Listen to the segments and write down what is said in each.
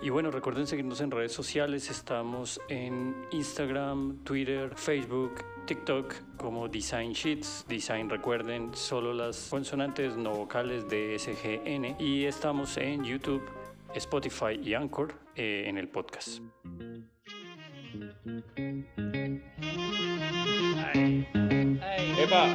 Y bueno, recuerden seguirnos en redes sociales. Estamos en Instagram, Twitter, Facebook, TikTok como Design Sheets. Design, recuerden, solo las consonantes no vocales de SGN. Y estamos en YouTube, Spotify y Anchor eh, en el podcast. ¡Epa!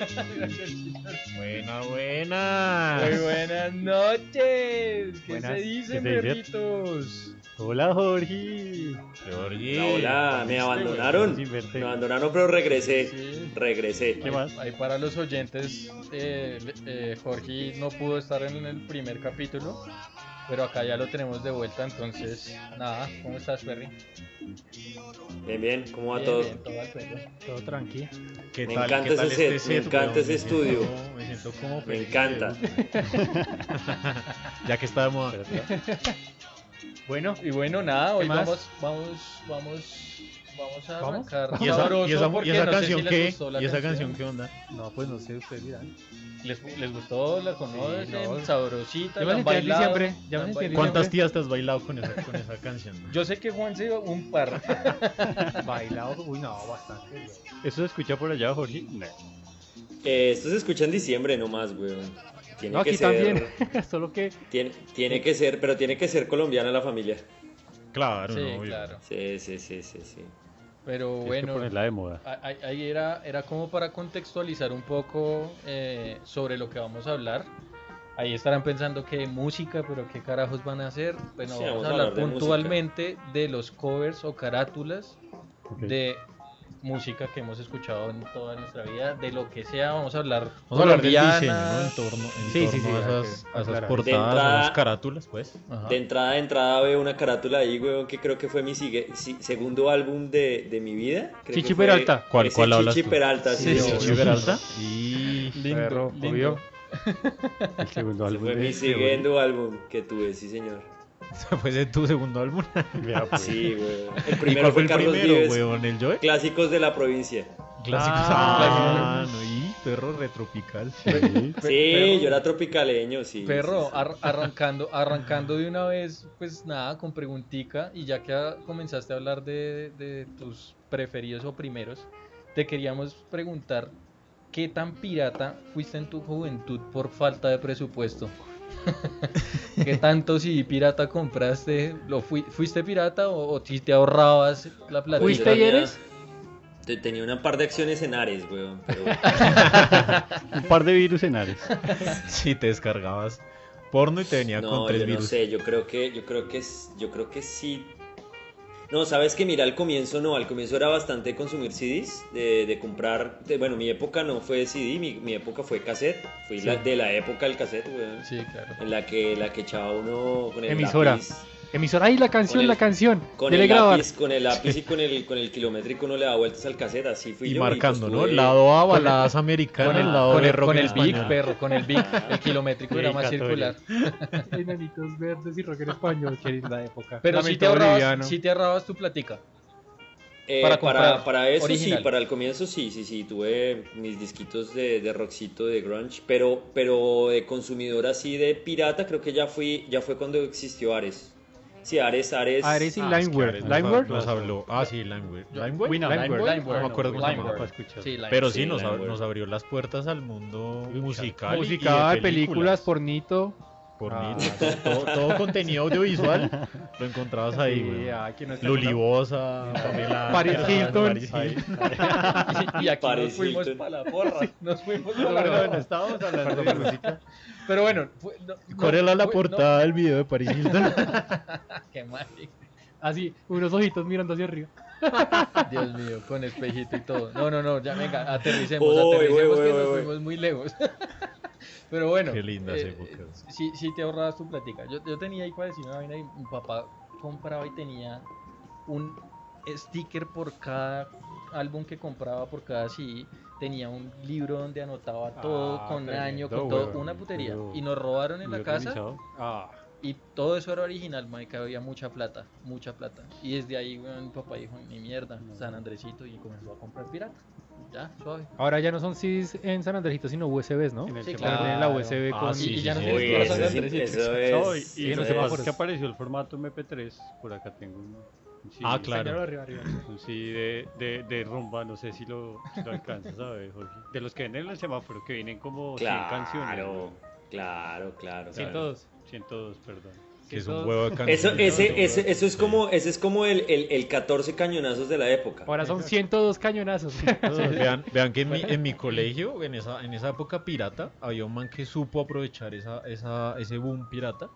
Buena, buena. Muy buenas noches. ¿Qué Buenas. se dicen, perritos? Hola, Jorge. Jorge. Hola, hola, me abandonaron. Sin verte. Me abandonaron, pero regresé. Sí. Regresé. ¿Qué más? Ahí para los oyentes, eh, eh, Jorge no pudo estar en el primer capítulo, pero acá ya lo tenemos de vuelta, entonces, nada, ¿cómo estás, Perry? Bien, bien, ¿cómo va Bien, todo? bien, todo al perro. Todo tranqui. ¿Qué Me tal, encanta qué tal ese este set, me encanta ese siento estudio. como- me siento como Me encanta. ya que está de moda. Bueno, y bueno, nada, hoy vamos, vamos, vamos, vamos a ¿Vamos? arrancar ¿Y esa, y esa, y esa no sé si canción qué? ¿Y esa canción qué onda? No, pues no sé, ustedes dirán. ¿Les, les gustó? ¿La conocen? no. sabrosita, Ya ¿la me han sentí en bailado? diciembre, ya ¿La me han sentí en bailado? ¿Cuántas tías te has bailado con esa, con esa canción? Yo sé que Juan se un par. Bailado, uy, no, bastante. ¿Eso se escucha por allá, Jorge? No. Eh, esto se escucha en diciembre nomás, weón. Tiene No, que aquí ser, también. Solo que Tiene, tiene que ser, pero tiene que ser colombiana la familia. Claro, sí, no, claro. Sí, sí, sí, sí, sí. Pero Tienes que bueno, ponerla de moda. a- a- ahí era, era como para contextualizar un poco eh, sobre lo que vamos a hablar. Ahí estarán pensando que música, pero qué carajos van a hacer. Bueno, Sí, vamos, vamos a a hablar hablar de puntualmente de los covers o carátulas de música que hemos escuchado en toda nuestra vida, de lo que sea. Vamos a hablar Vamos a hablar del diseño. ¿no? En torno, en Sí, sí, torno sí, a esas, que a esas aclarar. portadas, De entrada- a esas carátulas, pues. Ajá. De entrada, de entrada veo una carátula ahí, weón, que creo que fue mi sigue- si- segundo álbum de, de mi vida. Creo Chichi que fue Peralta. ¿Cuál- cuál hablas Chichi tú? Peralta, sí, Sí, sí, Chichi Peralta. Y Lindo, lindo. obvio. el segundo álbum. fue mi de siguiendo álbum que tuve, sí, señor. Fue de tu segundo álbum. Pues. Sí, weón. El ¿Y primero cuál fue fue el Carlos primero, weón? ¿El Joe? Clásicos de la provincia. Clásicos. Ah, Ah, no, y perro retropical. Sí, perro. yo era tropicaleño, sí. Perro, sí, sí. ar- arrancando, arrancando de una vez, pues nada, con preguntica, y ya que comenzaste a hablar de, de tus preferidos o primeros, te queríamos preguntar, ¿qué tan pirata fuiste en tu juventud por falta de presupuesto? ¿Qué tanto si pirata compraste? ¿Lo fui- ¿Fuiste pirata o, o si te ahorrabas la plata? ¿Fuiste y tenía- eres? te- Tenía un par de acciones en Ares, weón. Pero Un par de virus en Ares. Si te descargabas porno y te venía con no, tres yo no virus. sé, yo creo que, yo creo que, yo creo que sí. No, sabes que mira, al comienzo no, al comienzo era bastante consumir CDs, de, de comprar, de- bueno, mi época no fue CD, mi, mi época fue cassette, fui la- de la época del cassette, weón. Sí, claro. En la que, la que echaba uno con el Emisora. lápiz, Emisora, ahí la canción, el- la canción. con Dele el grabar. lápiz, con el lápiz y con el, con el kilométrico uno le da vueltas al cassette, así fui Y yo. marcando, pues ¿no? tuve- Lado A, baladas americanas, Con el, lado con B, el, rock con el Big, perro, con el Big, el kilométrico era más circular. Enanitos verdes y rock en español, que es la época. Pero si te, ahorrabas, si te ahorrabas tu platica. Eh, para para, eso original. sí, para el comienzo sí, sí, sí, tuve mis disquitos de, de rockcito, de grunge, pero, pero de consumidor así de pirata creo que ya fui, ya fue cuando existió Ares. Sí, Ares, Ares. Ares y Ah, es que Limeware. Ares nos- Limeware. Nos habló. Ah, sí, Limeware. ¿Limeware? Winamp, Limeware. Limeware. No me acuerdo cómo se Limeware. llamaba. Sí, Limeware. Pero sí, Sí, nos, ab- Limeware. nos abrió las puertas al mundo musical. y- y Musical, de películas, pornito. Ah. todo, todo contenido audiovisual lo encontrabas ahí, Sí, güey. no está Lulibosa, Pamela Paris Hilton. Paris. Hilton. Y aquí nos Paris fuimos Hilton. para la porra. Nos fuimos No, para la no, no, porra. estábamos hablando de música. Pero bueno, fue- no- ¿Cuál no, era la fue- portada del video de Paris Hilton? no, qué mal. Así, unos ojitos mirando hacia arriba. Dios mío, con espejito y todo. No, no, no, ya venga, aterricemos, Uy, aterricemos que nos fuimos muy lejos. Pero bueno, Qué lindas eh, épocas. Sí, sí te ahorrabas tu platica. Yo, yo tenía ahí para decir una vaina y mi papá compraba y tenía un sticker por cada álbum que compraba, por cada CD. Tenía un libro donde anotaba todo Ah, con año, con todo, una putería. Y nos robaron en la casa. Ah, Y todo eso era original, marica, había mucha plata, mucha plata. Y desde ahí, weón, mi papá dijo, ni mierda, San Andresito, y comenzó a comprar pirata. Ya, suave. Ahora ya no son CDs en San Andresito, sino USBs, ¿no? En el Sí. Ahora tienen la USB Ah, con... sí, y sí, ya no sí. eso, de sí, Andresito. No, y, eso es- pasa es que apareció el formato MP3. Por acá tengo un, CD, Ah, claro. Arriba, CD de, de, de rumba, no sé si lo, si lo alcanzas a ver, Jorge. De los que venden en el semáforo, que vienen como 100 canciones. Claro, ¿no? claro, claro. 102. 102, perdón. Que es un 102. huevo de Eso, ese, ese, eso es como, ese es como el, el, el 14 cañonazos de la época. Ahora son 102 cañonazos. Vean, vean que en mi, en mi colegio, en esa, en esa época pirata, había un man que supo aprovechar esa, esa, ese boom pirata.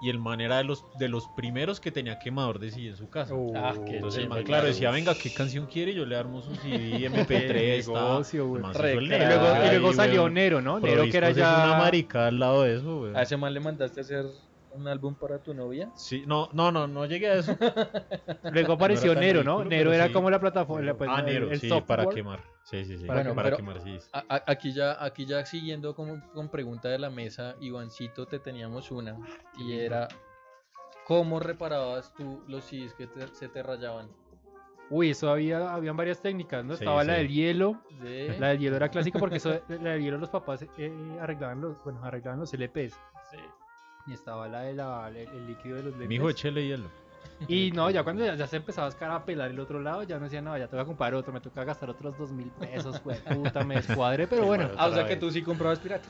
Y el man era de los, de los primeros que tenía quemador de CD en su casa. Ah, Entonces el man, claro, decía, venga, ¿qué canción quiere? Yo le armo su CD, MP3, ta. negocio, güey. Y luego, y ahí, luego salió. Nero, ¿no? Nero que era es una ya... marica al lado de eso, weón. ¿A ese man le mandaste a hacer un álbum para tu novia? Sí, no, no, no, no llegué a eso. Luego apareció Nero, ¿no? Nero era sí. como la plataforma, pues, ah, el- Nero, el sí, software. para quemar. Sí, sí, sí, Bueno, para pero- quemar. A- a- aquí ya, aquí ya siguiendo como, con pregunta de la mesa, Ivancito, te teníamos una y era ¿cómo reparabas tú los CDs que te- se te rayaban? Uy, eso había, habían varias técnicas, ¿no? Sí, Estaba la sí. del hielo, ¿Sí? la del hielo era clásica porque eso, la del hielo los papás eh, arreglaban los, bueno, arreglaban los LPs. Y estaba la de la, el, el líquido de los LPs. Mi hijo, échele hielo. Y no, ya cuando ya, ya se empezaba a escarapelar el otro lado, ya no decía, no, ya te voy a comprar otro, me toca gastar otros dos mil pesos, güey, puta, me descuadré, pero bueno. Ah, o sea que tú sí comprabas pirata.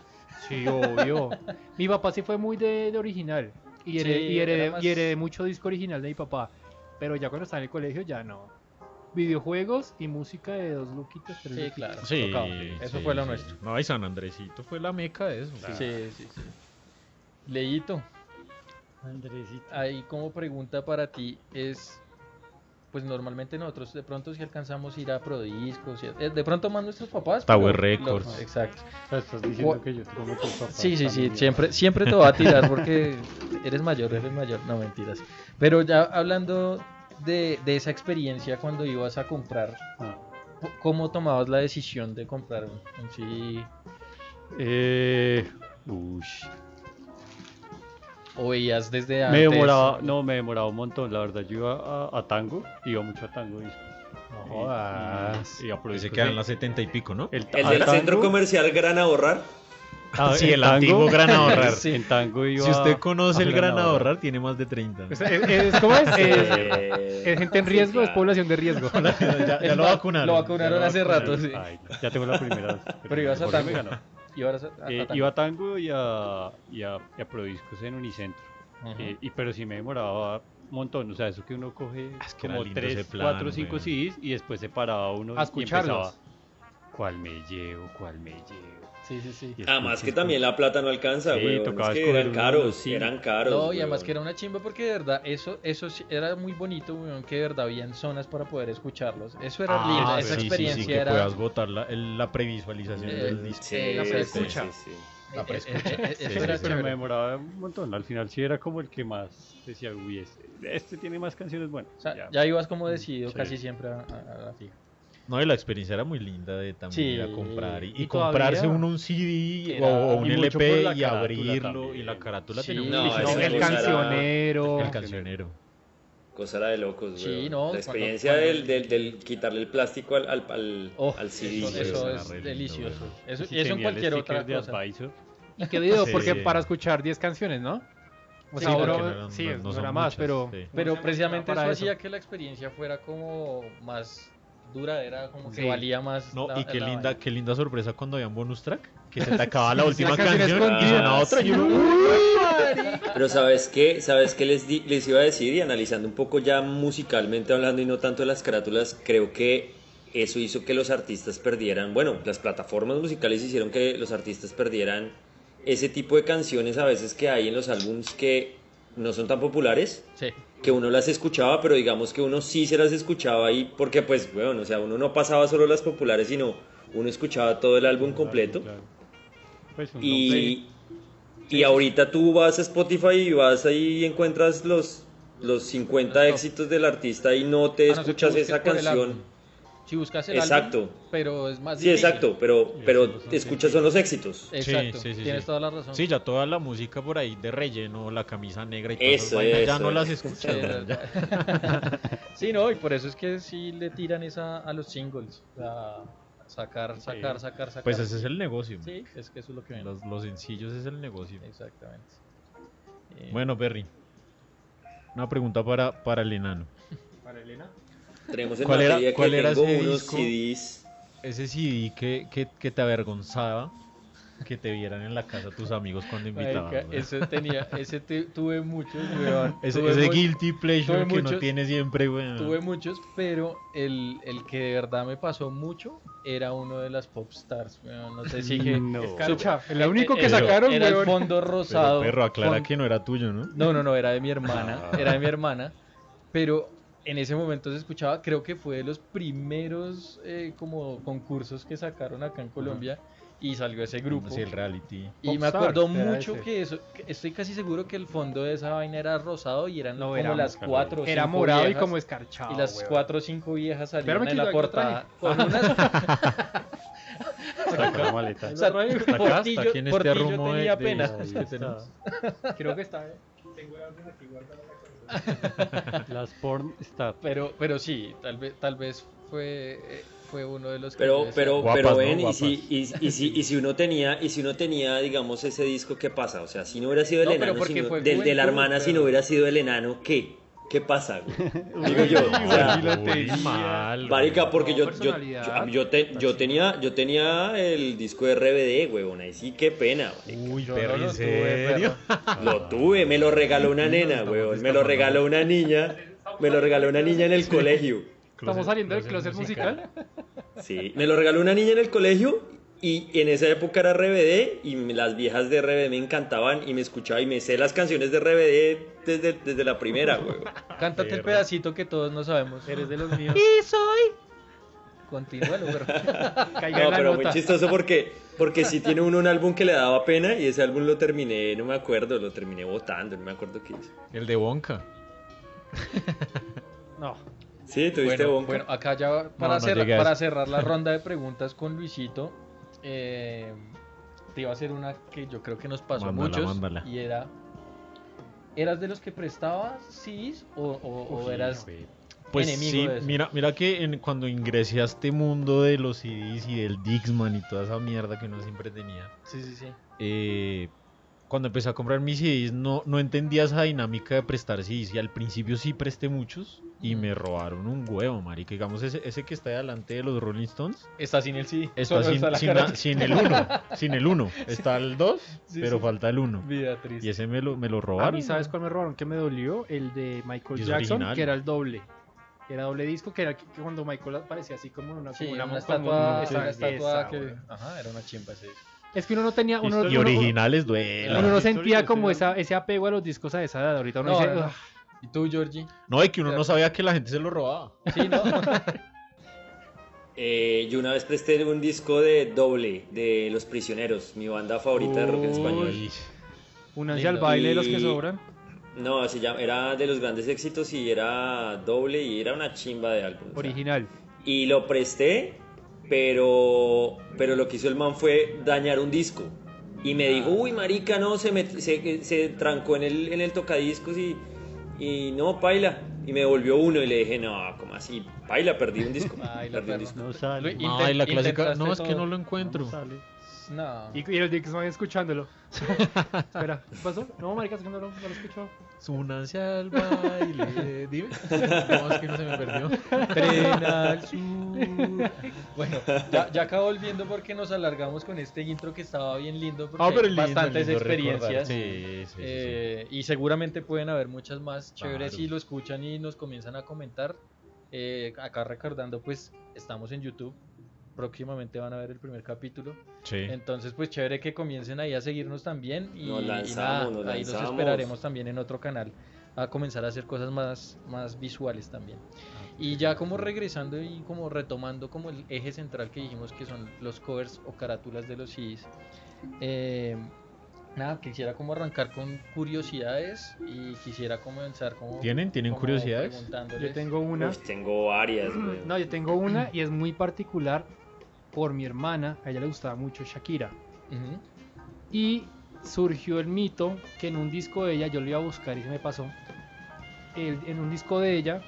Sí, obvio. Mi papá sí fue muy de, de original. Y, heredé, Sí, y, heredé, más- y heredé mucho disco original de mi papá. Pero ya cuando estaba en el colegio, ya no. Videojuegos y música de dos luquitos, tres Sí, luquitos. claro. Sí, tocaba. Eso sí, fue lo sí. nuestro. No, y San Andresito fue la meca de eso. Sí, sí, sí. Leito, Andresito. ahí como pregunta para ti es, pues normalmente nosotros de pronto si alcanzamos a ir a Prodiscos, eh, de pronto más nuestros papás. Tower pero- Records. lo- exacto. Sea, estás diciendo que yo tengo muchos papás. Sí, sí, sí, siempre, siempre te va a tirar porque eres mayor, eres mayor, no mentiras. Pero ya hablando de, de esa experiencia cuando ibas a comprar, Ah. ¿cómo tomabas la decisión de comprar un, un CD? Eh, ush. ¿O veías desde Me antes? demoraba, no, me demoraba un montón, la verdad. Yo iba a, a tango, iba mucho a tango. disco. No jodas. Y, y se quedan sí. las setenta y pico, ¿no? El, El del tango, centro comercial Gran Ahorrar. ah, Sí, el tango, antiguo Gran Ahorrar. Sí. En tango iba Si usted conoce a el Gran Ahorrar, tiene más de 30. ¿no? Es, ¿Cómo es? Es, es gente en sí, riesgo, es población de riesgo. ya, lo vacunaron. Lo vacunaron ya lo hace rato, sí. Ay, ya tengo la primera. Pero ibas a me tango. A- a Eh, tango. iba a tango y a, y a, y a Prodiscos en Unicentro. Ujú. Eh, y, pero sí me demoraba un montón. O sea, eso que uno coge Es que como lindo 3, ese plan, 4, 5 weón. CDs y después se paraba uno A y escucharlos. empezaba. ¿Cuál me llevo? ¿Cuál me llevo? Sí, sí, sí. Y Además escucho, que también la plata no alcanza, Sí, güey. tocaba Es que escoger eran uno, caros, sí. eran caros. No, y además que era una chimba porque de verdad, eso, eso sí era muy bonito, weón, que de verdad habían zonas para poder escucharlos. Eso era Ah, lindo, sí, esa sí, sí, experiencia que era... puedas votar la, la previsualización Eh, del disco. Sí, la sí, preescucha. sí, sí. La eh, preescucha. eh, eh, Sí, eso sí, era pero me demoraba un montón. Al final sí era como el que más decía, uy, este, este tiene más canciones buenas. O sea, Ya. ya ibas como decidido Sí. casi siempre a, a- a la fija. No, y la experiencia era muy linda de también Sí. ir a comprar y, y Y comprarse uno un CD era- o, un y LP y abrirlo también. y la carátula Sí. tenía un No, el era- cancionero. El cancionero. Cosa era de locos, Sí, güey. no, La experiencia cuando- del, del, del quitarle el plástico al, al, al, Oh, al CD. eso, eso es delicioso. Eso, Sí y eso en cualquier otra de cosa. Advisor. ¿Y qué video? Sí. Porque para escuchar 10 canciones, ¿no? O Sí, sea, no eran- sí, no- no, no son era más, pero... sí. Pero precisamente para eso hacía que la experiencia fuera como más duradera, como que Sí. valía más. No, la- y qué la linda, vaina. qué linda sorpresa cuando había un bonus track, que se te acababa la última la canción canción y sonaba otra Pero ¿sabes qué? ¿Sabes qué les, di- les iba a decir? Y analizando un poco ya musicalmente hablando y no tanto de las carátulas, creo que eso hizo que los artistas perdieran, bueno, las plataformas musicales hicieron que los artistas perdieran ese tipo de canciones a veces que hay en los álbums que no son tan populares, Sí. Que uno las escuchaba, pero digamos que uno sí se las escuchaba ahí porque pues, bueno, o sea, uno no pasaba solo las populares, sino uno escuchaba todo el álbum completo. Claro. Pues. Y, y ahorita tú vas a Spotify y vas ahí y encuentras los, los 50 Los top. éxitos del artista y no te A no ser que escuchas esa canción. Si buscas el Exacto. álbum, pero es más Sí, difícil. exacto, pero, pero eso escuchas son los éxitos. Exacto, Sí, sí, sí, tienes sí. toda la razón. Sí, ya toda la música por ahí de relleno, la camisa negra y todas Eso, vainas, ya eso, no las eso. escuchas. Sí, ¿no? Ya. sí, no, y por eso es que sí le tiran esa a los singles. a sacar, sacar, sacar, sacar. Pues ese es el negocio. Sí, es que eso es lo que ven. Los, los sencillos es el negocio. Exactamente. Eh, Bueno, Berry. Una pregunta para, para el enano. ¿Para Elena? Tenemos en ¿Cuál era- que cuál era tengo ese unos disco? CDs. Ese CD que, que, que te avergonzaba que te vieran en la casa tus amigos cuando invitaban. marica, weón. ese tenía, ese tu- tuve muchos, weón. Ese, Tuve ese mu- guilty pleasure que no muchos- tiene siempre, weón. Tuve muchos, pero el, el que de verdad me pasó mucho era uno de las pop stars, weón. No sé si que... No. Escarcha, el Eh, único eh, que era- sacaron, era el weón. fondo Pero, rosado. perro, aclara con- que no era tuyo, ¿no? No, no, no, era de mi hermana, Ah. era de mi hermana, pero en ese momento se escuchaba, creo que fue de los primeros eh, como concursos que sacaron acá en Colombia y salió ese grupo. Sí, el reality. Y me Popstars, acuerdo mucho ese. que eso, que estoy casi seguro que el fondo de esa vaina era rosado y eran No, como era las cuatro o Era cinco morado y viejas, como escarchado. y las weón. cuatro o cinco viejas salían Espérame en la portada con unas Saca la maleta. o sea. Está acá, Portillo- está aquí en este de- tenía de- que tenemos. Creo que está. eh. Tengo aquí cabeza. Las porn star. pero pero sí, tal vez tal vez fue eh, fue uno de los que Pero, pero, Guapas, pero ¿no? ven, y si, y, y si, y si uno tenía, y si uno tenía, digamos, ese disco, ¿qué pasa? O sea, si no hubiera sido el No, enano, del, de la hermana, si no hubiera sido el enano, ¿qué? ¿Qué pasa? güey? Digo yo, o sea, mal, Marica, porque No, yo, yo, yo, yo te- yo tenía, yo tenía el disco de RBD, huevón, ahí sí, qué pena, marica. Uy, no ¿en lo tuve, serio? Lo tuve, me lo regaló una nena, weón. Me lo regaló una niña. Me lo regaló una niña en el colegio. Estamos saliendo del closet musical. Sí, me lo regaló una niña en el colegio y en esa época era RBD y las viejas de RBD me encantaban y me escuchaba y me sé las canciones de RBD desde, desde la primera, weón. Cántate el pedacito que todos no sabemos. Eres de los míos. Y soy. Continúalo, pero. Caiga No, pero muy chistoso porque, porque sí tiene uno un álbum que le daba pena y ese álbum lo terminé, no me acuerdo, lo terminé votando, no me acuerdo qué hice. El de Wonka. No. Sí, tuviste Bueno, Bonka? bueno, acá ya para, no cerrar la ronda de preguntas con Luisito, eh, te iba a hacer una que yo creo que nos pasó Mándala, a muchos mándala. y era, ¿eras de los que prestabas CDs o, o- eras Pues enemigo sí, mira, mira que en- cuando ingresé a este mundo de los CDs y del Dixman y toda esa mierda que uno siempre tenía, Sí, sí, sí. eh, cuando empecé a comprar mis CDs no, no entendía esa dinámica de prestar CDs y al principio sí presté muchos y me robaron un huevo, marica. Digamos, ese, ese que está delante de los Rolling Stones Está sin el CD. está, sin, la sin, sin el 1, sin el 1. Está el 2, Sí, pero sí. falta el 1. Vida Y triste. ese me lo, me lo A robaron. mí, ¿sabes cuál me robaron? Que me dolió el de Michael Y Jackson, original. que era el doble. Era doble disco, que era que cuando Michael aparecía así como una, Sí, como una, como estatua, esa- una estatua esa, que... Ajá, era una chimpa ese. Es que uno no tenía. Uno, Y uno- originales duelen. uno no sentía como esa, ese apego a los discos a esa edad. Ahorita uno No, dice. no. ¿Y tú, Georgie? No, y que uno no sabía que la gente se lo robaba. Sí, ¿no? Eh, yo una vez presté un disco de doble de Los Prisioneros, mi banda favorita de rock en español. Uy, Únanse al baile de los que sobran. No, se llama, era de los grandes éxitos y era doble y era una chimba de álbum. o sea. Original. Y lo presté, pero, pero lo que hizo el man fue dañar un disco. Y me dijo, uy, marica, no, se, me, se, se trancó en el, en el tocadiscos y, y no, paila. Y me devolvió uno y le dije, no, ¿cómo así? Paila, perdí un disco. Perdí un disco. No sale. La clásica. No, es que no lo encuentro. No sale. No. Y, y el Dix van escuchándolo. Espera, ¿qué pasó? No, marica, que no lo, no lo escucho. Súnanse al baile. Dime. No, es que no se me perdió. Tren al sur. Bueno, ya, ya acabo volviendo porque nos alargamos con este intro que estaba bien lindo porque Ah, pero hay lindo, bastantes lindo experiencias. Sí, sí, sí, sí. Eh, y seguramente pueden haber muchas más chéveres Claro. si lo escuchan y nos comienzan a comentar. Eh, acá recordando, pues estamos en YouTube. Próximamente van a ver el primer capítulo. Sí. Entonces, pues chévere que comiencen ahí a seguirnos también. Y, Nos y lanzamos, nada, nos ahí los esperaremos también en otro canal a comenzar a hacer cosas más, más visuales también. Y ya como regresando y como retomando como el eje central que dijimos que son los covers o carátulas de los CDs. eh, Nada, quisiera como arrancar con curiosidades y quisiera comenzar como... ¿Tienen? ¿Tienen como curiosidades? Yo tengo una. Uf, tengo varias, güey. No, yo tengo una y es muy particular por mi hermana. A ella le gustaba mucho Shakira. Y surgió el mito que en un disco de ella, yo lo iba a buscar y se me pasó. el- en un disco de ella,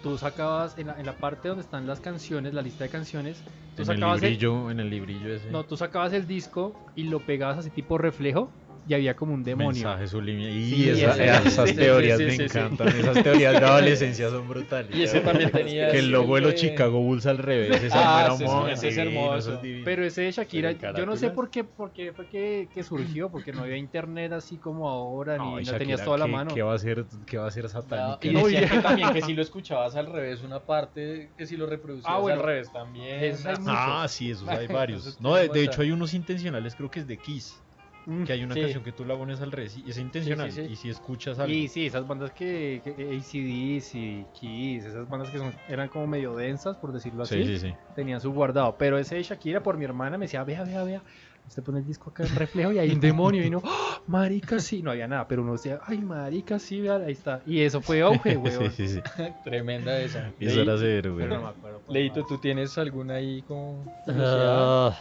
tú sacabas en la, en la parte donde están las canciones, la lista de canciones, tú En sacabas el, librillo, en el librillo ese. no, tú sacabas el disco y lo pegabas así tipo reflejo y había como un demonio. Mensaje subliminal. Y Sí, esa- ese- esas sí, teorías sí, me sí, sí. encantan. Esas teorías de adolescencia son brutales. Y ese también tenía... Que el logo de los Chicago Bulls al revés. Esa Ah, era sí, ese es hermoso. eso es divino. Pero ese de Shakira, yo no sé por qué, por qué fue que, que surgió, porque no había internet así como ahora, ni no tenías toda la ¿qué- mano. ¿Qué va a ser, qué va a ser satánica? y No, decían y- que también que si lo escuchabas al revés, una parte que si lo reproducías Ah, bueno. al revés también. Ah, sí, esos hay varios. No, de, hecho hay unos intencionales, creo que es de Kiss. Mm. Que hay una Sí. canción que tú la pones al revés y es intencional. sí, sí. Y si escuchas algo. Y sí, esas bandas que, que ACDC, y Kiss, esas bandas que son, eran como medio densas, por decirlo así, Sí, sí, sí. tenían su guardado. Pero ese de Shakira, por mi hermana, me decía, vea, vea, vea, usted pone el disco acá en reflejo y hay un demonio. Y no, ¡Ah! marica, sí, no había nada, pero uno decía, ay, marica, sí, vea, ahí está. Y eso fue auge, weón. sí, sí, sí. Tremenda esa. Y eso era severo, güey. Pero no me acuerdo cuál Leito. ¿tú tienes alguna ahí como curiosidad? Ah,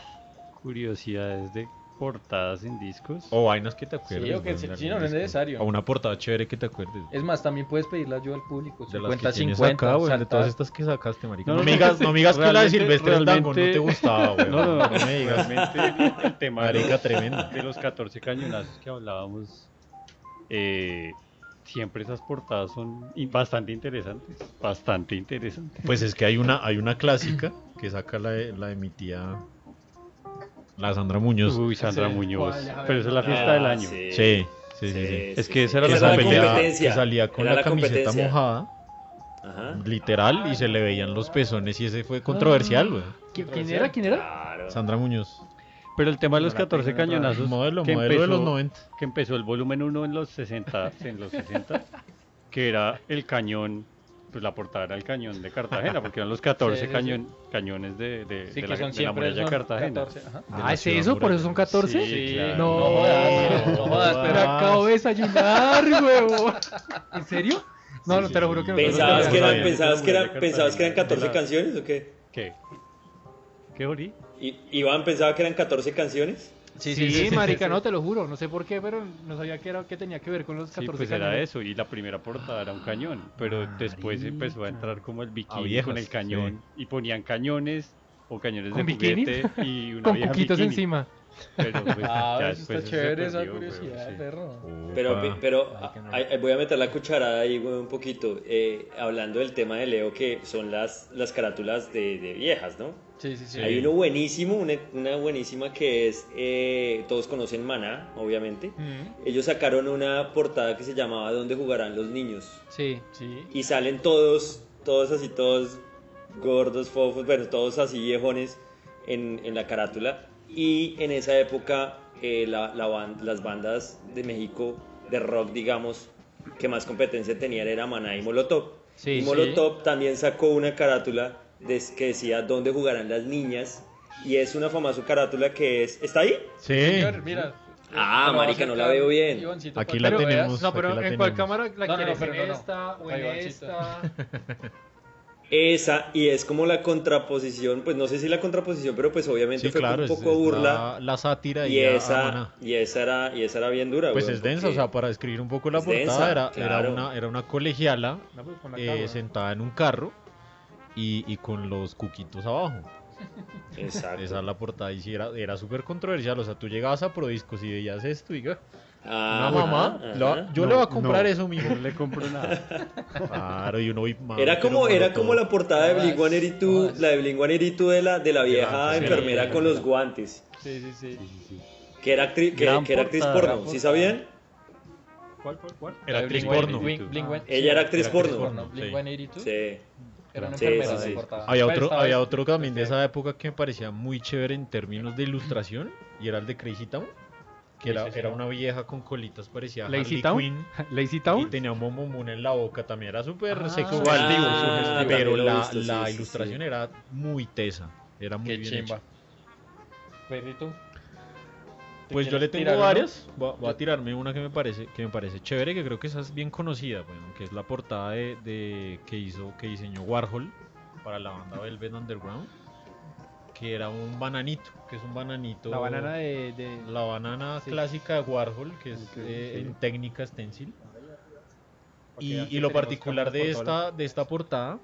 curiosidades de portadas en discos. O vainas que te acuerdes. Sí, o que sí, no, no es necesario. O una portada chévere que te acuerdes. Es más, también puedes pedirla yo al público. de las 50, que tienes 50, acá, güey, de todas estas que sacaste, marica. No, No, no, me no, digas, no me digas que la de realmente- Silvestre Dango no te realmente- gustaba, güey. No, no, no, no me digas. Realmente el tema de Marica, los, tremendo. de los 14 cañonazos que hablábamos, eh, siempre esas portadas son bastante interesantes, bastante interesantes. Pues es que hay una, hay una clásica que saca la de, la de mi tía, la Sandra Muñoz. Uy, Sandra Sí, Muñoz, pero esa es la fiesta Ah, del año. sí. Sí, sí, sí. sí. Es que esa era la competencia. pelea competencia. que salía con Era la, la camiseta mojada, Ajá. literal, y se le veían los pezones y ese fue controversial, güey. ¿Qui- ¿Quién era? ¿Quién era? Claro. Sandra Muñoz. Pero el tema de los No la 14 tengo en otra- cañonazos Modelo, que modelo de los empezó- 90. que empezó el volumen 1 en los 60, en los 60, que era el cañón, pues la portada era el cañón de Cartagena, porque eran los 14 Sí, sí, sí. cañón, cañones de, de, Sí, de que la, son de la siempre muralla de Cartagena. 14, ajá. de Ah, ¿es eso? ¿Por eso son 14? Sí, claro. No, No jodas, no jodas, pero- acabo de desayunar, huevo. ¿En serio? No, no, te lo juro que no. ¿Pensabas no que eran, pensabas que eran, pensabas que eran 14 de la- canciones o qué? ¿Qué? ¿Qué, Ori? Iván pensaba que eran 14 canciones. Sí, Sí, sí, sí, marica, sí. no, te lo juro. No sé por qué, pero no sabía que, era, que tenía que ver con los Sí, 14 pues era cañones. eso, y la primera portada era un cañón, pero después Marica. empezó a entrar como el bikini viejas, con el cañón, y ponían cañones o cañones ¿Con de bikinis? juguete y una Con vieja cuquitos bikini. encima. Pero pues, Ah, ya eso está chévere esa perdió, curiosidad, sí. perro. Pero, Opa. pero no. ahí- ahí voy a meter la cucharada ahí güey, un poquito. eh, hablando del tema de Leo, que son las, las carátulas de, de viejas, ¿no? Sí, sí, sí. Hay uno buenísimo, una, una buenísima que es, eh, todos conocen Maná, obviamente. Mm, Ellos sacaron una portada que se llamaba ¿Dónde jugarán los niños? Sí. Sí. Y salen todos, todos así, todos gordos, fofos, bueno, todos así viejones en, en la carátula. Y en esa época eh, la, la ban- las bandas de México de rock, digamos, que más competencia tenían era Maná y Molotov. Sí, y sí. Molotov también sacó una carátula des- que decía ¿Dónde jugarán las niñas? Y es una famosa carátula que es... ¿Está ahí? Sí. Señor, mira. Ah, marica, no la veo bien. Ivancito, Aquí la tenemos. No, pero ¿en cuál tenemos. cámara la No, no, no, quieres? ¿En no, no. esta o en esta? Esa, y es como la contraposición, pues no sé si la contraposición, pero pues obviamente Sí, fue claro, un es- poco es burla. La, la sátira Y y, a esa, y esa era, y esa era bien dura, Pues weón, es densa, o sea, para describir un poco la portada, densa, era, claro. era, una, era una colegiala No, pues eh, sentada en un carro y, y con los cuquitos abajo. Exacto. Esa es la portada y sí, era, era súper controversial. O sea, tú llegabas a Prodiscos y veías esto y diga, Ah, una mamá, yo No, le voy a comprar no. eso, mijo. No le compro nada. Claro, y uno vi, "Mami, Era como, era Molotov". como la portada de No, Blink-182, no, la de Blink-182 de la, de la vieja sí, enfermera sí, con los guantes, Sí, sí, sí. que era, actri- que, era actriz portada, porno, ¿sí sabían? ¿Cuál, cuál, cuál? Era actriz Blink- porno. Blink- Blink-. Ella era actriz actriz porno. Blink sí. 182. Sí. Era una Sí, enfermera sí, de sí. portada. Había Pues, otro, estaba había otro también de Ok. esa época que me parecía muy chévere en términos de ilustración y era el de Crazy Town, que era, era una vieja con colitas parecía ¿Lazy Harley Town? Quinn ¿Lazy y Town? tenía un bombomón en la boca, también era súper Ah, sexual, ah, digo, pero la, visto, la sí, ilustración sí. era muy tesa, era muy Qué bien chimba. hecha. Perrito. Pues yo le tengo varias. Voy a, voy a tirarme una que me parece que me parece chévere, que creo que esa es bien conocida, bueno, que es la portada de, de- que hizo que diseñó Warhol para la banda Velvet Underground, que era un bananito, que es un bananito. La banana de. de- la banana Sí. clásica de Warhol, que es eh, sí. en técnica stencil. Y, y lo particular de esta, de esta portada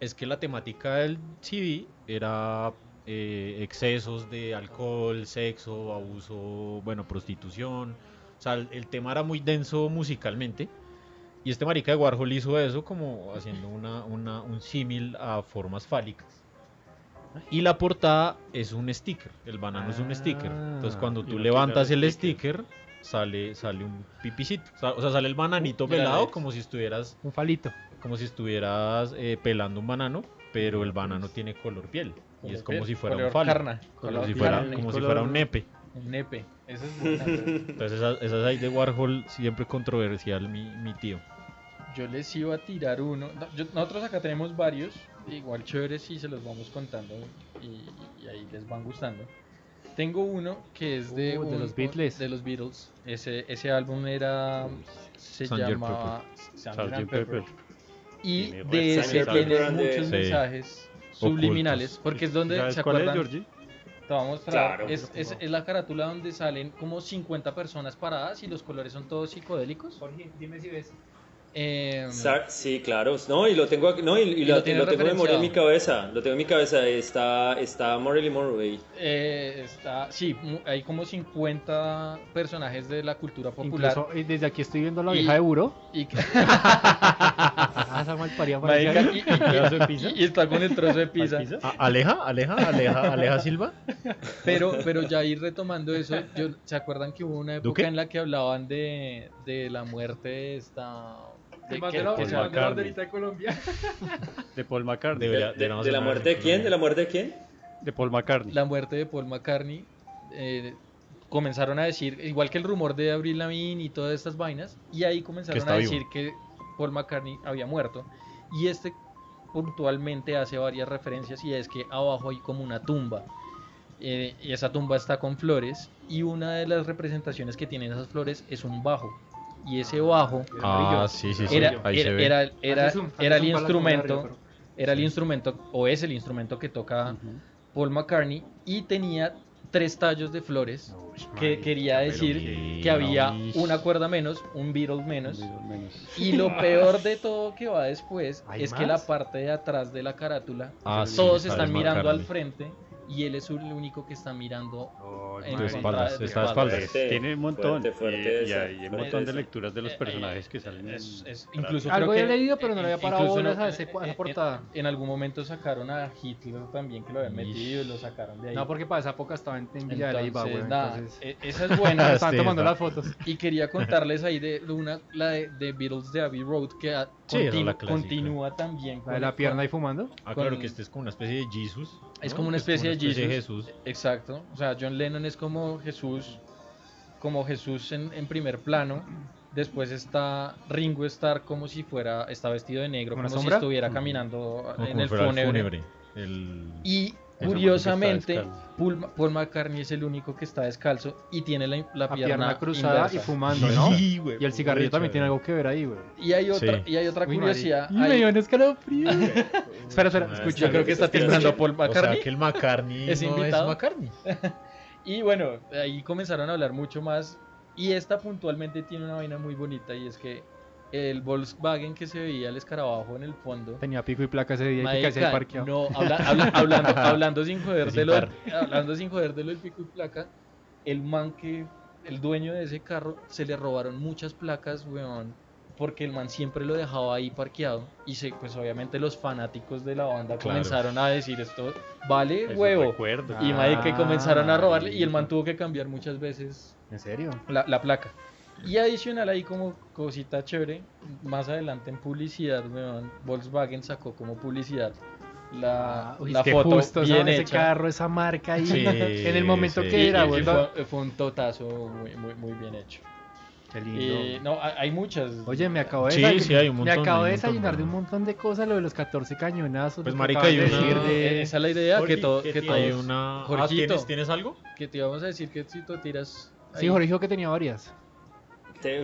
es que la temática del CD era eh, excesos de alcohol, sexo, abuso, bueno, prostitución. O sea, el, el tema era muy denso musicalmente. Y este marica de Warhol hizo eso como haciendo una, una- un símil a formas fálicas. Y la portada es un sticker. El banano es un sticker. Entonces Ah, cuando tú levantas el sticker. sticker, sale, sale un pipicito. O sea, sale el bananito Mira, pelado como si estuvieras, Un falito. como si estuvieras eh, pelando un banano, pero el banano tiene color piel. Y es como si fuera un falo. carna, Como color si fuera, carne, como si color- fuera un nepe. un nepe. Esa es Entonces esas, esas ahí de Warhol siempre controversial mi, mi tío. Yo les iba a tirar uno. no, yo- nosotros acá tenemos varios, igual chéveres si se los vamos contando y, y ahí les van gustando. Tengo uno que es de, Uh, de un- los Beatles. De los Beatles. Ese, ese álbum era. Se Sgt. Sgt. Pepper. Pepper. Y Tiene de ese tiene muchos Sí. mensajes subliminales. Ocultos. Porque es donde ¿Sabes se cuál es, acuerdan. Georgie? Te voy a mostrar. Claro. es, es, es la carátula donde salen como 50 personas paradas y los colores son todos psicodélicos. Jorge, dime si ves. Eh, Sa- Sí, claro. No, y lo tengo aquí- no, y, y Y lo, lo tienes lo tengo de memoria en mi cabeza. Lo tengo en mi cabeza. Está, está Marilyn Monroe. Eh, está, sí, hay como 50 personajes de la cultura popular. Incluso desde aquí estoy viendo la Y- vieja de Buró. Y, Ah, y- y- y- y está con el trozo de pizza. A- Aleja, Aleja, Aleja, Aleja Silva. Pero, pero ya ir retomando eso, yo- ¿se acuerdan que hubo una época ¿Duque? en la que hablaban de, de la muerte de esta... de Paul de la McCartney. banderita de Colombia. De Paul McCartney. Debería- ¿De, de- deberíamos de la muerte de quién? ¿De la muerte de quién? De Paul McCartney. la muerte de Paul McCartney, eh, comenzaron a decir, igual que el rumor de Avril Lavigne y todas estas vainas, y ahí comenzaron a vivo. decir que Paul McCartney había muerto. Y este puntualmente hace varias referencias y es que abajo hay como una tumba. eh, y esa tumba está con flores y una de las representaciones que tienen esas flores es un bajo. Y ese bajo Ah, sí, sí, sí. era, Ahí era, se ve. era, era- el instrumento, era el instrumento o es el instrumento que toca. Paul McCartney y tenía tres tallos de flores que quería decir que había una cuerda menos, un Beatle menos. Menos. Y lo peor de todo que va después ¿Hay es que la parte de atrás de la carátula, Ah, todos está están mirando al frente y él es el único que está mirando en De contra espaldas, de está espaldas. espaldas. Fuerte, Tiene un montón. fuerte, fuerte y, y hay un montón de lecturas de los Eh, personajes que salen en. Es- es- incluso Algo creo había que- leído, pero no le había eh, parado bolas no- a ese- a esa en- en- portada. En, algún momento sacaron a Hitler también, que lo habían metido y lo sacaron de ahí. No, porque para esa época estaba en, en Villa de Leyva, Entonces, güey. nada, Entonces, e- esa es buena. estaban Sí, tomando está. las fotos. Y quería contarles ahí de, de una, la de, de Beatles de Abbey Road, que a- Sí, continu- la continúa también. La de la pierna y fumando. Ah, con- claro que este es como una especie de Jesus. Es como una especie de Jesús. Jesus. Exacto. O sea, John Lennon es como Jesús, como Jesús en, en primer plano. Después está Ringo Starr como si fuera, está vestido de negro, ¿Una como si estuviera Ujú. caminando Como en como el fúnebre. fúnebre. El... Y curiosamente, Paul, Paul McCartney es el único que está descalzo y tiene la, la La pierna, pierna cruzada y fumando, ¿no? Sí, güey, Y el cigarrillo también tiene algo que ver ahí, güey. Y hay otra, Sí. y hay otra Uy, curiosidad. marica. Y me hay- dio un escalofrío. espera, espera, Ah, escucha. yo creo que está temblando Paul O sea McCartney. que el McCartney ¿Es no invitado? es McCartney. Y bueno, ahí comenzaron a hablar mucho más. Y esta puntualmente tiene una vaina muy bonita y es que el Volkswagen que se veía el escarabajo en el fondo. Tenía pico y placa ese día y que parqueado. no, habla- habla- hablando, hablando sin joder de lo, hablando sin joder de lo del pico y placa, el man que, el dueño de ese carro, se le robaron muchas placas, weón, porque el man siempre lo dejaba ahí parqueado y se, pues obviamente los fanáticos de la banda Claro. comenzaron a decir esto vale Es un huevo y Ah, comenzaron a robarle y el man tuvo que cambiar muchas veces ¿En serio? la, la placa. Y adicional ahí como cosita chévere, más adelante en publicidad, weón, Volkswagen sacó como publicidad la, Ah, uy, la que foto justo esa- bien ese hecha. carro, esa marca ahí. Sí, en el momento sí. que Y- era, y fue, fue un totazo muy, muy, muy bien hecho. Qué lindo. Eh, no, hay hay muchas. Oye, me acabo de Sí, desayunar- sí, hay un me montón, acabo hay de un montón, desayunar de un montón de cosas, lo de los 14 cañonazos. Pues, que marica, hay una- decir de- Eh, esa es la idea, que, todo, que, hay todos- una... Ah, Jorgito. ¿tienes, ¿Tienes algo? que te íbamos a decir que si tú tiras... Sí, ahí. Jorge dijo que tenía varias.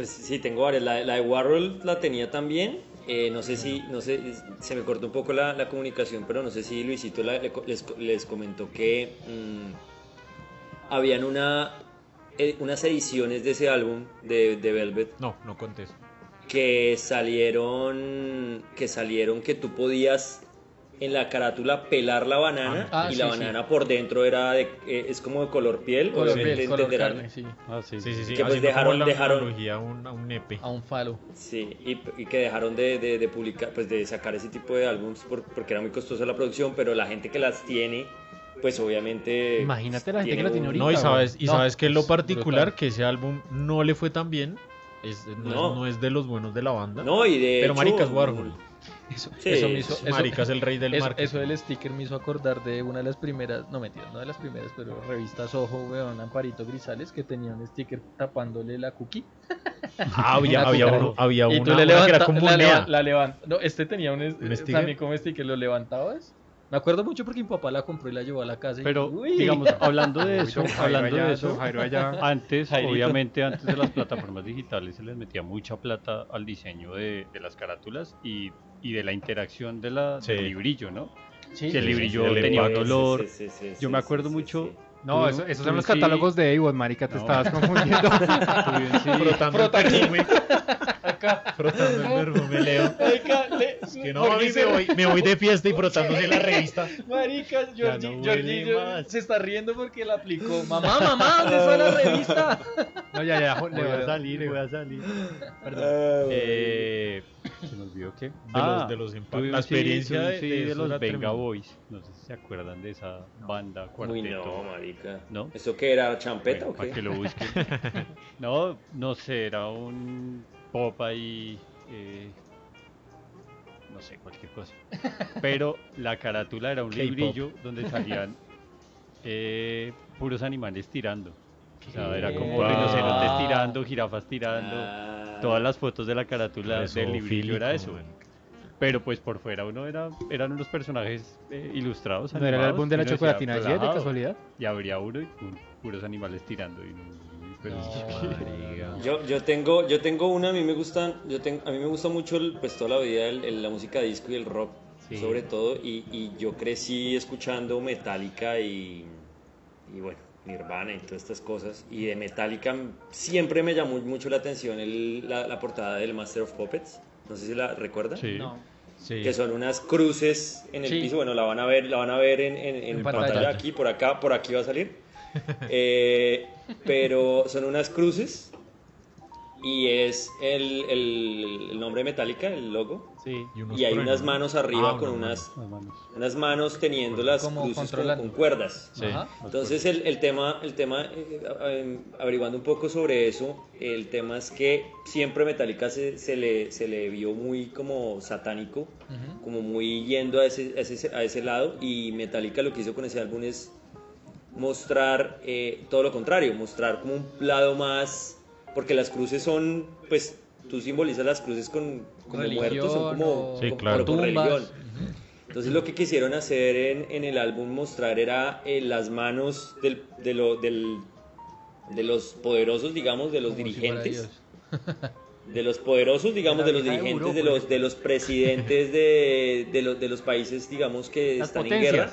Sí, tengo varias. La, la de Warhol la tenía también. Eh, no sé si, no sé, se me cortó un poco la, la comunicación, pero no sé si Luisito la- les, les comentó que mm, habían una, eh, unas ediciones de ese álbum de, de Velvet No, no contes. que salieron, que salieron que tú podías en la carátula pelar la banana Ah, y sí, la sí. banana por dentro era de, eh, es como de color piel. Color obviamente piel, color entenderán. carne, sí. Ah, sí. Sí, sí, sí. Que, pues, dejaron- dejaron- a un, a un nepe. A un falo. Sí, y, y que dejaron de, de- de publicar, pues de sacar ese tipo de álbums por- porque era muy costosa la producción, pero la gente que las tiene, pues obviamente... Imagínate la gente que la tiene ahorita. No, y sabes, y No, sabes que lo particular, brutal. que ese álbum no le fue tan bien. Es, no, No. Es, no es de los buenos de la banda. No, y de pero hecho, marica es Warhol. Eso, Sí, eso me hizo... es- eso- marica es el rey del eso, eso del sticker me hizo acordar de una de las primeras, no mentiras, no de las primeras, pero revistas Ojo, weón, Amparito Grisales, que tenía un sticker tapándole la cookie. Ah, había, había, uno, había y una, tú le que era como la, leva- No, este tenía un, ¿Un eh, sticker? también como sticker, lo levantabas. Me acuerdo mucho porque mi papá la compró y la llevó a la casa. y- Pero, Uy. digamos, hablando de eso, Jairo hablando allá, de eso, Jairo allá. antes, Jairito. obviamente, antes de las plataformas digitales se les metía mucha plata al diseño de, de las carátulas y, y de la interacción de la, Sí. del librillo, ¿no? Sí, que el librillo sí, tenía un olor. sí, sí, sí, Yo me acuerdo sí, mucho. sí. No, eso- esos son los catálogos de Avon, marica, te No. estabas confundiendo. Frotando el. Frotando el perfume, Leo. Marica, le- Es que no, Jorge a mí se- me voy, me voy de fiesta y frotándose la revista. Marica, Jordi, no Jordi se está riendo porque la aplicó. Mamá, mamá, ¿dónde está la revista? No, ya, ya, jo- Voy le- a salir, voy a salir. Ah, Eh, se me olvidó qué. De los- de los la experiencia un de- los Venga tremendo. Boys. No sé si se acuerdan de esa banda, Uy, cuarteto. no, marica. ¿No? ¿Eso qué era? ¿Champeta Bueno, o qué? para que lo busquen. no, no sé, era un pop ahí. eh, no sé, cualquier cosa. Pero la carátula era un librillo donde salían eh, puros animales tirando. O sea, era como rinocerontes tirando, jirafas tirando. Ah, Todas las fotos de la carátula del librillo era eso. Pero pues por fuera uno era eran unos personajes eh, ilustrados. ¿No era el álbum de la uno decía, chocolatina ayer, de casualidad? Y abría uno y pu- puros animales tirando. Y, y- pero marica. Yo, yo tengo yo tengo una a mí me gustan yo tengo a mí me gusta mucho el, pues toda la vida el- el- la música disco y el rock Sí. sobre todo y, y yo crecí escuchando Metallica y, y bueno Nirvana y todas estas cosas y de Metallica siempre me llamó mucho la atención el- la, la portada del Master of Puppets no sé si la recuerdan sí. No. Sí. que son unas cruces en el Sí. piso. Bueno, la van a ver, la van a ver en, en- en En pantalla. pantalla. aquí, por acá, por aquí va a salir. Eh, pero son unas cruces y es el, el- el nombre de Metallica, el logo. Sí. unos Y hay truenos, unas ¿no? manos arriba Ah, con unas unas, Las manos. unas manos teniendo las Como cruces con, cuerdas. Sí. Entonces el, el tema, el tema eh, eh, averiguando un poco sobre eso, el tema es que siempre Metallica se, se le, se le vio muy como satánico, como muy yendo a ese, a ese, a ese lado y Metallica lo que hizo con ese álbum es mostrar eh, todo lo contrario, mostrar como un lado más, porque las cruces son, pues tú simbolizas las cruces con como Religión muertos, son como, o Sí, como- claro. con tumbas. religión. Entonces lo que quisieron hacer en, en el álbum mostrar era eh, las manos del, de, lo- del- de los poderosos, digamos, de los Como dirigentes, de los poderosos, digamos, de los dirigentes, de Europa. los, de los presidentes de, de, los, de los países, digamos, que Las están en guerra.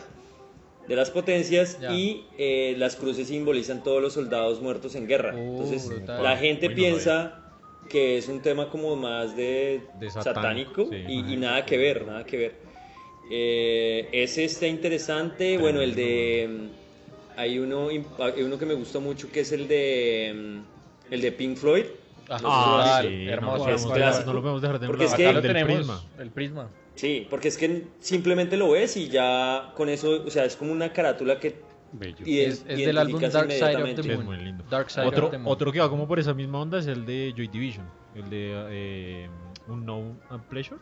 De las potencias, Ya. y eh, las cruces simbolizan todos los soldados muertos en guerra. Oh, Entonces brutal. la gente Uy, no piensa que es un tema como más de, De satánico, satánico, sí. y, y nada que ver, nada que ver. Eh, ese está interesante, bueno, el de... mm, Hay uno, hay uno que me gusta mucho que es el de... mm, El de Pink Floyd. Ajá. Ah, sí, hermoso. no, lo podemos dejar, clásico. no lo podemos dejar de Porque es que- El lo del tenemos, prisma. el prisma. Sí, porque es que simplemente lo ves y ya con eso, o sea, es como una carátula que Bello. ide- Es, es del álbum Dark Side of the Sí, es Moon. muy lindo. Dark Side Otro, of the Moon. otro que va como por esa misma onda es el de Joy Division, el de eh, Unknown Pleasure,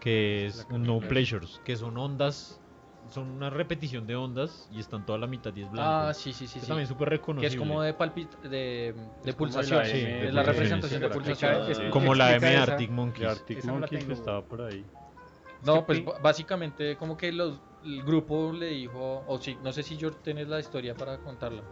que es Unknown Pleasures, que son ondas son una repetición de ondas y están toda la mitad y es blanco. Ah, sí, sí, sí. Es sí. también súper Que reconocible. es como de, palpit de, de Es como pulsación. la Sí, de representación de sí, pulsación. Como la M de. Arctic Monkeys. Arctic Monkeys que estaba por ahí. No, pues básicamente como que los, el grupo le dijo, o sí, no sé si George tienes la historia para contarla.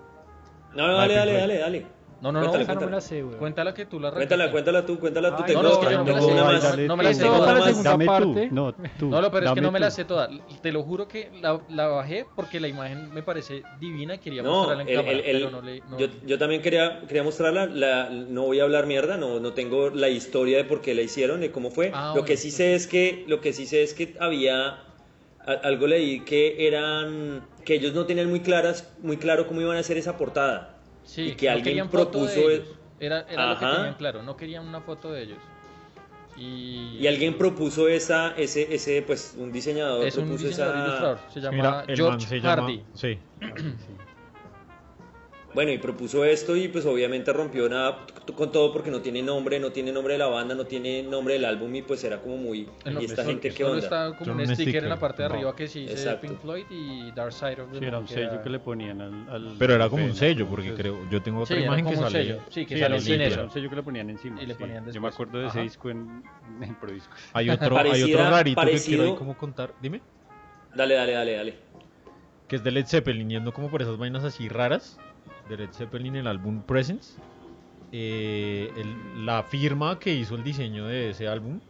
No, no, dale, dale, dale, dale. No, no, no, Cuéntale, Esa no me cuéntala. la sé, güey. cuéntala que tú la Cuéntala, repites. cuéntala tú, cuéntala tú. Ay, Tengo no, que yo no me la sé, una no, más. no me la sé toda. dame- La segunda dame tú, parte. No, tú. No, no, pero es que no me la sé toda. Te lo juro que la, la bajé porque la imagen me parece divina y quería No, mostrarla en el- cámara, el- el- pero no le... no- yo, yo también quería, quería mostrarla, la, no voy a hablar mierda, no, no tengo la historia de por qué la hicieron, de cómo fue. Ah, lo bueno, que sí sé es que, lo que sí sé es que había, algo leí que eran, que ellos no tenían muy claras, muy claro cómo iban a hacer esa portada. Sí, y que no alguien propuso ellos. Era, era lo que tenían claro, no querían una foto de ellos. Y, Y alguien propuso esa, ese, ese, pues, un diseñador es un propuso diseñador esa... ilustrador, se llama Mira, George se llama. Hardy. Sí. Bueno, y propuso esto y pues obviamente rompió nada con todo porque no tiene nombre, no tiene nombre de la banda, no tiene nombre del álbum y pues era como muy... Nombre ¿Y esta solo- gente solo onda? está como un un sticker, en sticker. la parte de No. arriba que sí dice. Pink Floyd y Dark Side of the Sí, era un que sello era- que le ponían al. al Pero era como un sello, porque entonces- creo. Yo tengo Sí, otra era imagen que como un sale. sello, sí, que Sí, sale era sin eso. Era un sello que le ponían encima. Y le sí. ponían Yo me acuerdo de ese Ajá. disco en, en Prodisco. Hay otro, hay otro rarito que parecido- quiero ahí como contar. Dime. Dale, dale, dale, dale. Que es de Led Zeppelin, yendo como por esas vainas así raras. De Led Zeppelin, el álbum Presence. Eh, el- la firma que hizo el diseño de ese álbum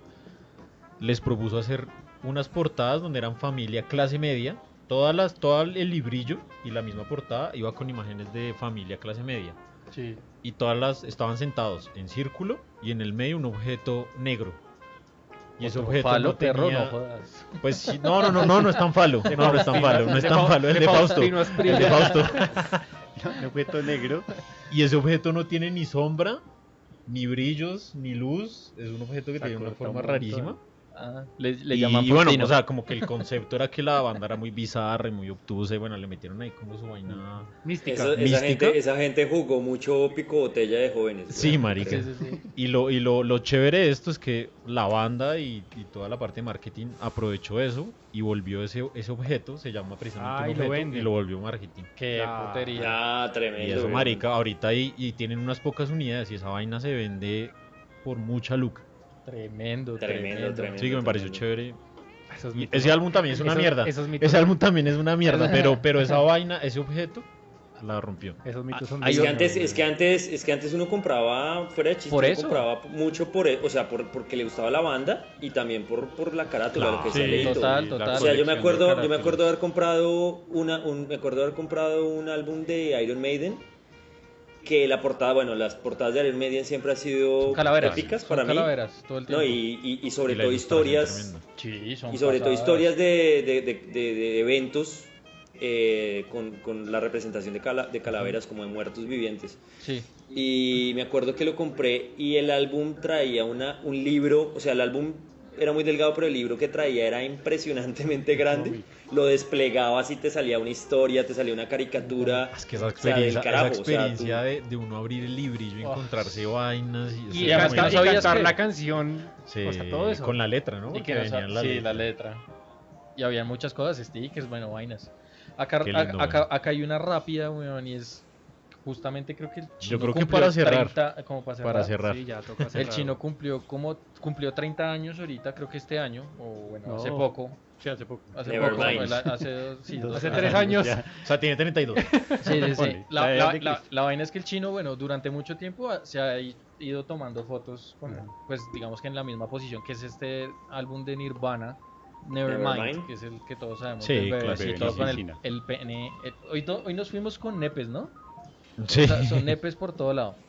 les propuso hacer unas portadas donde eran familia clase media. Todas las, todo el librillo y la misma portada iba con imágenes de familia clase media. Sí. y todas las estaban sentados en círculo y en el medio un objeto negro. Y ese objeto palo, no perro, tenía- no jodas. Pues sí, no, no, no, no, no es tan falo. No, no es tan falo, no es tan falo, el de Fausto. El de Fausto. Un objeto negro. Y ese objeto no tiene ni sombra, ni brillos, ni luz. Es un objeto que Se tiene una forma un rarísima. Ah, le, le y, llaman y bueno, o sea, como que el concepto era que la banda era muy bizarra y muy obtusa. Y bueno, le metieron ahí como su vaina. Mística. Esa, gente, esa gente jugó mucho pico botella de jóvenes. Sí, marica. creo. Sí, sí, sí. Y lo, y lo, lo chévere de esto es que la banda y, y toda la parte de marketing aprovechó eso y volvió ese, ese objeto, se llama precisamente Ah, un y lo y lo volvió marketing. Qué Ya. putería. Tremendo. Y eso, marica, ahorita ahí y tienen unas pocas unidades y esa vaina se vende por mucha luca. Tremendo, Tremendo, tremendo. tremendo. Sí, que me pareció tremendo. chévere. Mitos ese álbum también es una Esos- mierda. Esos mitos, Ese álbum también es una mierda, pero, pero esa vaina, ese objeto, la rompió. esos mitos son Hay Es de- que, antes, es que antes, es que antes uno compraba, fuera de chiste, ¿Por eso? compraba mucho por, o sea, por, porque le gustaba la banda y también por, por la carátula, Claro, lo que sí, total, total. O sea, yo me acuerdo, yo me acuerdo haber comprado una, un, me acuerdo haber comprado un álbum de Iron Maiden que la portada, bueno, las portadas de Iron Maiden siempre han sido calaveras. épicas para mí, calaveras todo el tiempo. ¿no? Y, y, y sobre Y todo historias. Sí, son y sobre todo pasadas. historias de, de, de- de- de eventos eh, con, con la representación de, cala- de calaveras como de muertos vivientes. Sí. Y me acuerdo que lo compré y el álbum traía una, un libro, o sea, el álbum era muy delgado, pero el libro que traía era impresionantemente grande. Lo desplegabas y te salía una historia, te salía una caricatura. Es que esa o sea, experiencia, carajo, esa o sea, experiencia tú- de, de uno abrir el librillo y Oh. encontrarse vainas. Y, Y, es además muy- no cantar, y que- la canción. Sí, o sea, todo eso. con la letra, ¿no? Y Porque que no sa- venía en la sí, letra. la letra. Y había muchas cosas, stickers, bueno, vainas. Acá, lindo, acá, weón. acá hay una rápida, weón, y es justamente creo que el chino creo que para cerrar. 30 como para cerrar. Para cerrar. Sí, ya toca El cerrar. chino cumplió como cumplió 30 años ahorita, creo que este año, o bueno, hace No. poco. Sí, hace poco. Hace Never poco, mind. el- hace, sí, dos Hace tres años. Ya. O sea, tiene 32. Sí, sí, sí. La, la la- la- vaina es que el chino, bueno, durante mucho tiempo se ha i- ido tomando fotos con, pues digamos que en la misma posición que es este álbum de Nirvana, Nevermind, Nevermind. que es el que todos sabemos, Sí, del claro. bebecito con el, el pene. el- hoy, to- hoy nos fuimos con nepes, ¿no? Sí. O sea, son nepes por todo lado.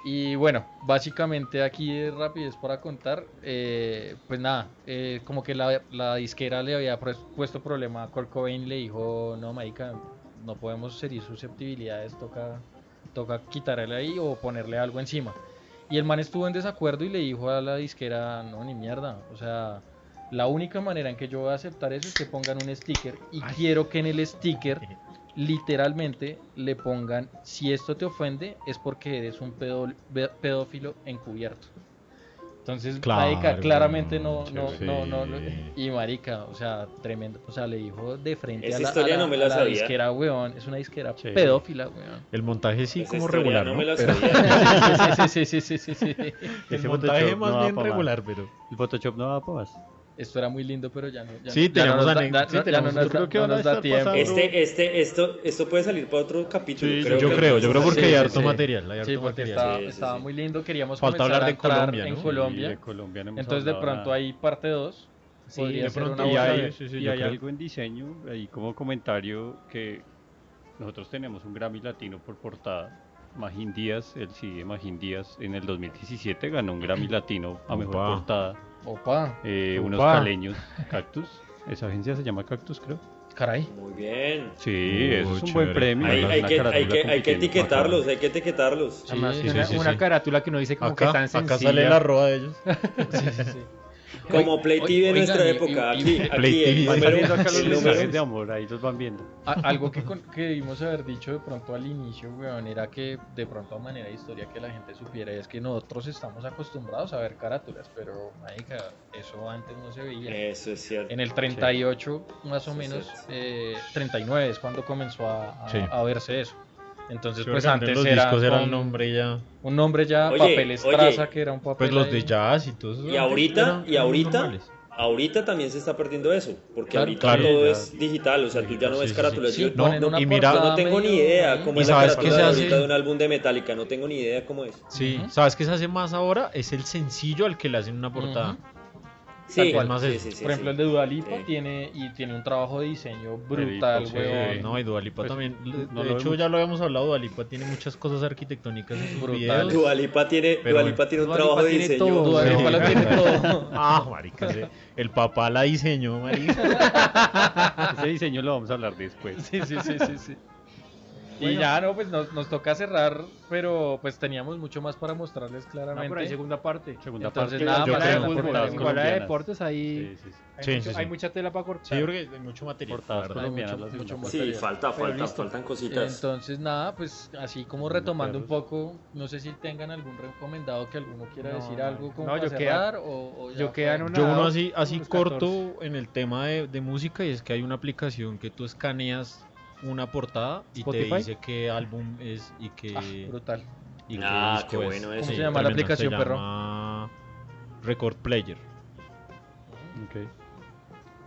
Y bueno, básicamente aquí de rapidez para contar, eh, pues nada, eh, como que la, la disquera le había pues- puesto problema a Kurt Cobain le dijo, no, marica, no podemos herir susceptibilidades, toca, toca quitarle ahí o ponerle algo encima. Y el man estuvo en desacuerdo y le dijo a la disquera, no, ni mierda, o sea, la única manera en que yo voy a aceptar eso es que pongan un sticker y quiero que en el sticker literalmente le pongan si esto te ofende es porque eres un pedo- pedófilo encubierto. Entonces, Claro, marica, claramente no, no, sí. no, no, no- y marica, o sea, tremendo, o sea, le dijo de frente Esa a la, historia a la- no me la a la sabía. disquera, weón, es una disquera Sí. pedófila, weón. El montaje sí Esa como regular, no ¿no? me la Pero- sabía. sí, sí, sí, sí, sí, sí. el Ese montaje más bien más. regular, pero... El Photoshop no va para más. Esto era muy lindo, pero ya no. Ya Sí, no- ya no teníamos nos da- ane- da- sí, no- ya no nos da- que no nos da tiempo. Este, este, esto, esto puede salir para otro capítulo. Sí, creo Yo que creo, yo creo porque hay Sí, harto sí. material, hay harto Sí, porque material. estaba, Sí, sí, estaba sí. muy lindo. Queríamos Falta hablar de Colombia, en. Colombia. De Colombia Entonces, de pronto nada. hay parte 2. Sí, de pronto Y hay, sí, sí, y hay algo en diseño, ahí como comentario, que nosotros tenemos un Grammy Latino por portada. Magín Díaz, el CD de Magín Díaz, en el 2017 ganó un Grammy Latino a mejor portada. Opa, Eh, unos Opa. caleños, Cactus. Esa agencia se llama Cactus, creo. caray. Muy bien. Sí, Uy, eso es un chévere. buen premio. Hay, hay que, hay, que, hay que etiquetarlos, hay que etiquetarlos. Además, Sí, una, sí, sí, una sí. carátula que no dice como Acá, que tan acá sencilla. sale la arroba de ellos. Sí, sí, sí. Como Play TV en nuestra y- época. y- Aquí, y- aquí Play el TV. Van saliendo acá los mensajes de amor, ahí los van viendo. Algo que, con- que debimos haber dicho de pronto al inicio, weón, era que de pronto a manera de historia que la gente supiera, y es que nosotros estamos acostumbrados a ver carátulas, pero, marica, eso antes no se veía. Eso es cierto. En el 38, más o Sí, menos, sí. eh, 39 es cuando comenzó a, a- Sí. a verse eso. Entonces, Sí, pues antes los era, discos era el con nombre ya. un nombre ya, Oye, papel oye, estraza, que era un papel Pues los de jazz y todo eso. Y ahorita, eran- y eran ahorita, ahorita también se está perdiendo eso, porque Claro, ahorita claro. todo Ya. es digital, o sea, tú ya no Sí, ves sí, carátulas. Sí, No, no, y mira- no tengo ni idea cómo ¿Y es la carátula se de hace? ahorita de un álbum de Metallica, no tengo ni idea cómo es. Sí. ¿sabes qué se hace más ahora? Es el sencillo al que le hacen una portada. Sí, sí, sí, Por ejemplo, sí. el de Dualipa Sí. tiene y tiene un trabajo de diseño brutal, sí. weón. No, y Dualipa Pues, también. De no hecho, vemos. ya lo habíamos hablado. Dualipa tiene muchas cosas arquitectónicas en sus Brutal. videos. Dua Lipa tiene, Pero tiene un trabajo de diseño. todo. Dua Lipa Sí. lo tiene todo. Ah, marica, el papá la diseñó, marica. Ese diseño lo vamos a hablar después. Sí, sí, sí, sí, sí. Y Bueno. ya, no, pues nos, nos toca cerrar, pero pues teníamos mucho más para mostrarles No, claramente. pero hay segunda parte. Segunda Entonces, parte. nada yo más creo. en Igual deportes ahí Sí, sí, sí. hay, Sí, mucho- sí, sí. hay mucha tela para cortar. Sí, porque hay mucho material. Portadas colombianas, mucho- la mucho segunda más. Sí, material. falta, falta, listo. faltan cositas. Entonces, nada, pues así como retomando un poco, no sé si tengan algún recomendado que alguno quiera No, decir no. algo como No, para yo queda- cerrar o, o ya yo queda en una- Yo uno así, así corto en el tema de, de música y es que hay una aplicación que tú escaneas una portada y ¿Spotify? te dice qué álbum es y qué, Ah, brutal. y qué Ah, disco qué es. bueno eso. ¿Cómo se llama la aplicación, se perro? llama Record Player. Ok.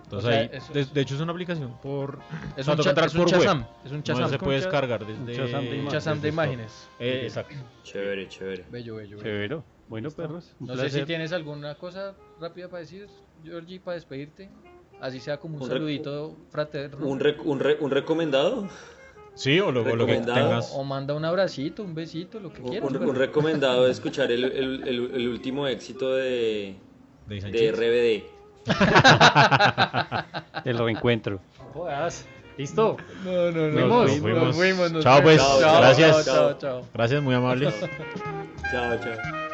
Entonces O sea, ahí, de, es- de hecho es una aplicación por Es un, cha- es un por web. Chazam. Es un no se puede descargar desde un Shazam de Un imágenes. Chazam de desde Store. imágenes. Eh, exacto. Chévere, chévere. Bello, bello, bello. Severo. Bueno, perros. No sé si tienes alguna cosa rápida para decir, Georgie, para despedirte. Así sea como un, saludito fraterno. ¿Un, un, re- un recomendado? Sí, o lo, que tengas. O manda un abracito, un besito, lo que quieras. un- recomendado de escuchar el, el- el- el último éxito de, de. RBD. El reencuentro. Jodas. Listo. No, no, no. Fuimos. nos fuimos, Fuimos. fuimos, nos Chao, pues. fuimos. Chao, Gracias. Chao, chao. Gracias, muy amables. Chao, chao.